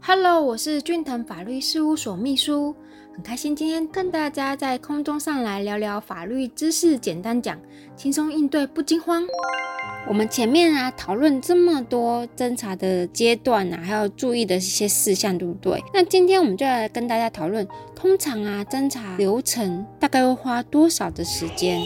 Hello，我是俊腾法律事务所秘书，很开心今天跟大家在空中上来聊聊法律知识，简单讲，轻松应对不惊慌。我们前面啊讨论这么多侦查的阶段啊，还要注意的一些事项，对不对？那今天我们就来跟大家讨论，通常啊侦查流程大概会花多少的时间？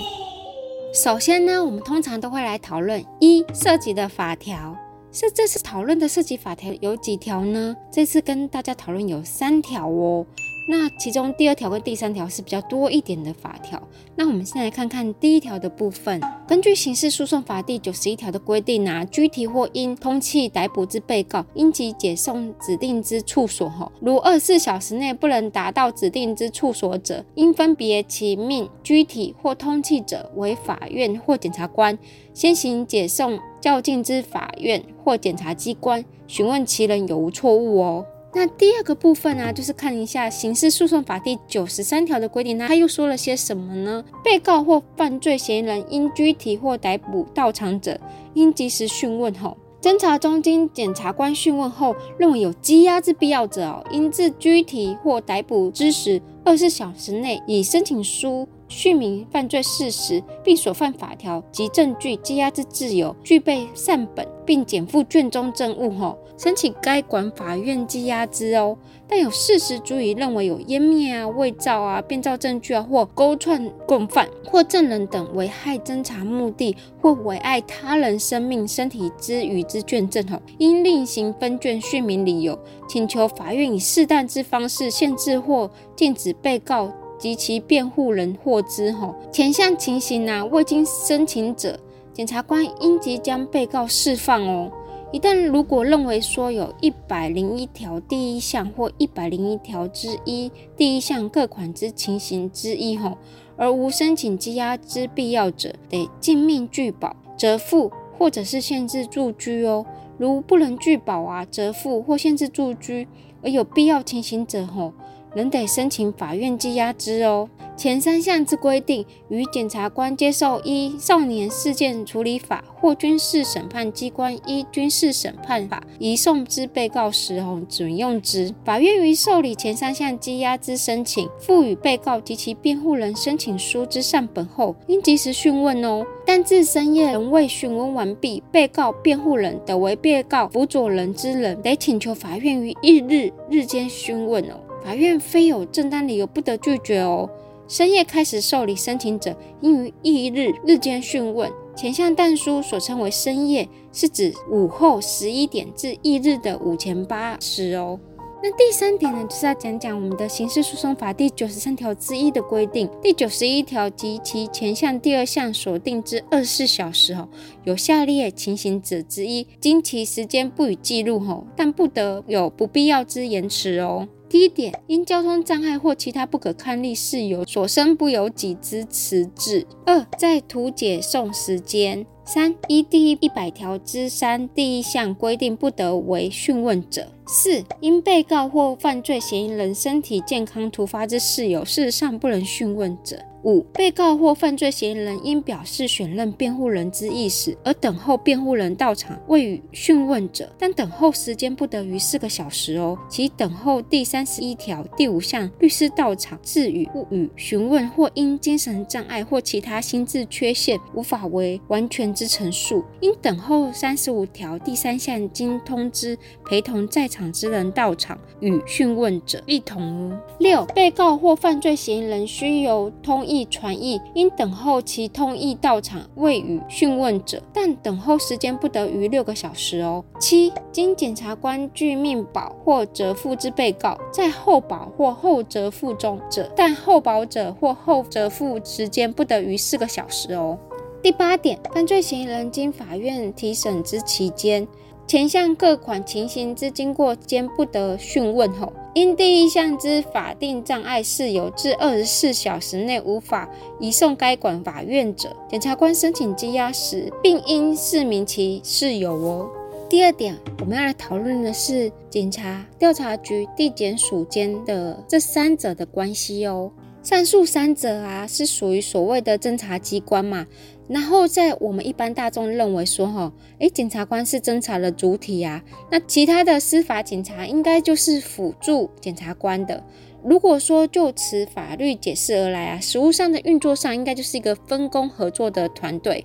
首先呢，我们通常都会来讨论一涉及的法条。是这次讨论的涉及法条有几条呢？这次跟大家讨论有三条哦。那其中第二条跟第三条是比较多一点的法条。那我们先来看看第一条的部分。根据刑事诉讼法第九十一条的规定啊，拘提或因通缉逮捕之被告，应即解送指定之处所。吼，如二十四小时内不能达到指定之处所者，应分别其命拘提或通缉者为法院或检察官先行解送较近之法院或检察机关，询问其人有无错误哦。那第二个部分呢，就是看一下刑事诉讼法第九十三条的规定，那他又说了些什么呢？被告或犯罪嫌疑人因拘提或逮捕到场者，应及时讯问后，侦查中经检察官讯问后，认为有羁押之必要者哦，应自拘提或逮捕之时二十小时内，以申请书。续明犯罪事实，并所犯法条及证据羁押之自由，具备善本，并减负卷中证物后，申请该管法院羁押之哦。但有事实足以认为有湮灭啊、伪造啊、变造证据啊，或勾串共犯或证人等危害侦查目的，或危害他人生命、身体之余之卷证吼，应另行分卷续明理由，请求法院以适当之方式限制或禁止被告。及其辩护人获知吼，前项情形啊，未经申请者，检察官应即将被告释放哦。一旦如果认为说有一百零一条第一项或一百零一条之一第一项各款之情形之一吼，而无申请羁押之必要者，得尽命拒保、折付或者是限制住居哦。如不能拒保啊、折付或限制住居，而有必要情形者吼。仍得申请法院羁押之哦。前三项之规定，与检察官接受依少年事件处理法或军事审判机关依军事审判法移送之被告时，哦准用之。法院于受理前三项羁押之申请，赋予被告及其辩护人申请书之上本后，应及时讯问哦。但至深夜仍未讯问完毕，被告、辩护人等为被告辅佐人之人，得请求法院于一日日间讯问哦。法院非有正当理由不得拒绝哦。深夜开始受理申请者，应于翌日日间讯问。前项但书所称为深夜，是指午后十一点至翌日的午前八时哦。那第三点呢，就是要讲讲我们的刑事诉讼法第九十三条之一的规定。第九十一条及其前项第二项所定之二十四小时哦，有下列情形者之一，经其时间不予记录后，但不得有不必要之延迟哦。第一点，因交通障碍或其他不可抗力事由所生不由己之迟滞。二，在图解送时间。三，依第一百条之三第一项规定，不得为讯问者。四，因被告或犯罪嫌疑人身体健康突发之事由，事实上不能讯问者。五、被告或犯罪嫌疑人应表示选任辩护人之意思，而等候辩护人到场未予讯问者，但等候时间不得逾四个小时哦。其等候第三十一条第五项，律师到场自予不予询问，或因精神障碍或其他心智缺陷无法为完全之陈述，应等候三十五条第三项，经通知陪同在场之人到场与讯问者一同。六、被告或犯罪嫌疑人需由通传译应等候其通译到场未予讯问者，但等候时间不得逾六个小时哦。七，经检察官具命保或折付之被告，在候保或候折付中者，但候保者或候折付时间不得逾四个小时哦。第八点，犯罪嫌疑人经法院提审之期间。前项各款情形之经过间不得讯问后，因第一项之法定障碍事由至二十四小时内无法移送该管法院者，检察官申请羁押时，并应示明其事由哦。第二点，我们要来讨论的是警察、调查局、地检署间的这三者的关系哦。上述三者啊，是属于所谓的侦查机关嘛。然后在我们一般大众认为说，哈，诶，检察官是侦查的主体啊，那其他的司法警察应该就是辅助检察官的。如果说就此法律解释而来啊，实务上的运作上应该就是一个分工合作的团队，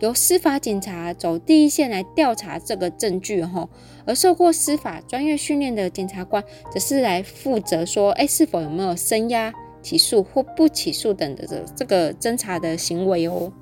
由司法警察走第一线来调查这个证据，哈，而受过司法专业训练的检察官则是来负责说，诶，是否有没有声压、起诉或不起诉等的这这个侦查的行为哦。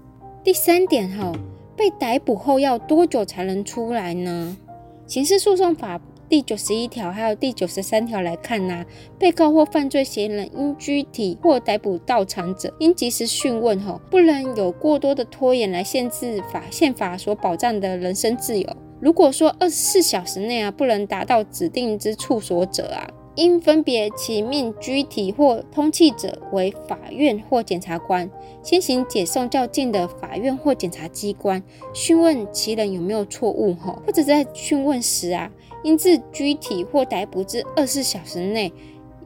第三点哈，被逮捕后要多久才能出来呢？刑事诉讼法第九十一条还有第九十三条来看呢，被告或犯罪嫌疑人因拘提或逮捕到场者，应及时讯问哈，不能有过多的拖延来限制法宪法所保障的人身自由。如果说二十四小时内啊不能达到指定之处所者啊。应分别起命拘提或通缉者为法院或检察官，先行解送较近的法院或检察机关，讯问其人有没有错误哈，或者在讯问时啊，应自拘提或逮捕至二十四小时内，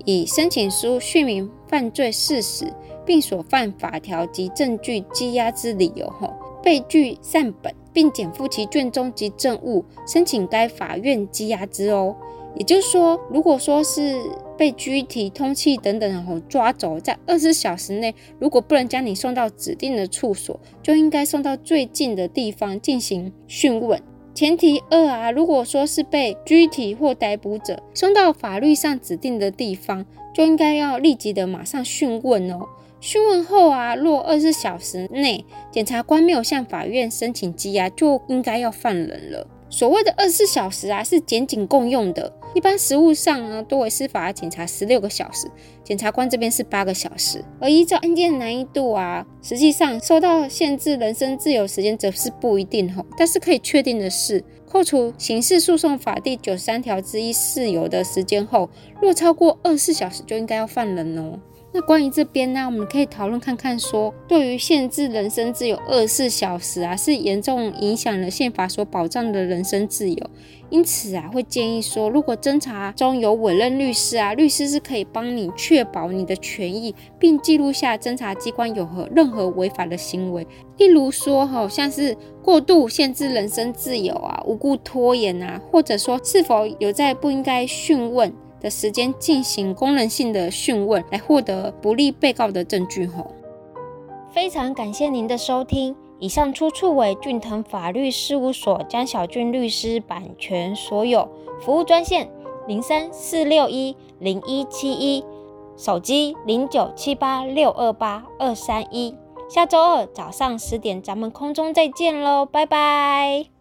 以申请书讯明犯罪事实，并所犯法条及证据羁押之理由哈，被拒散本，并减负其卷宗及证物，申请该法院羁押之哦。也就是说，如果说是被拘提、通缉等等，然后抓走，在二十四小时内，如果不能将你送到指定的处所，就应该送到最近的地方进行讯问。前提二啊，如果说是被拘提或逮捕者送到法律上指定的地方，就应该要立即的马上讯问哦。讯问后啊，若二十四小时内检察官没有向法院申请羁押，就应该要放人了。所谓的二十四小时啊，是检警共用的。一般实务上呢，多为司法警察十六个小时，检察官这边是八个小时。而依照案件难易度啊，实际上受到限制人身自由时间则是不一定吼。但是可以确定的是，扣除刑事诉讼法第九十三条之一事由的时间后，若超过二十四小时，就应该要放人哦。那关于这边呢，我们可以讨论看看，说对于限制人身自由二十四小时啊，是严重影响了宪法所保障的人身自由。因此啊，会建议说，如果侦查中有委任律师啊，律师是可以帮你确保你的权益，并记录下侦查机关有何任何违法的行为，例如说，好像是过度限制人身自由啊，无故拖延啊，或者说是否有在不应该讯问。的时间进行功能性的讯问，来获得不利被告的证据。吼，非常感谢您的收听。以上出处为俊腾法律事务所江小俊律师版权所有。服务专线零三四六一零一七一，手机零九七八六二八二三一。下周二早上十点，咱们空中再见喽，拜拜。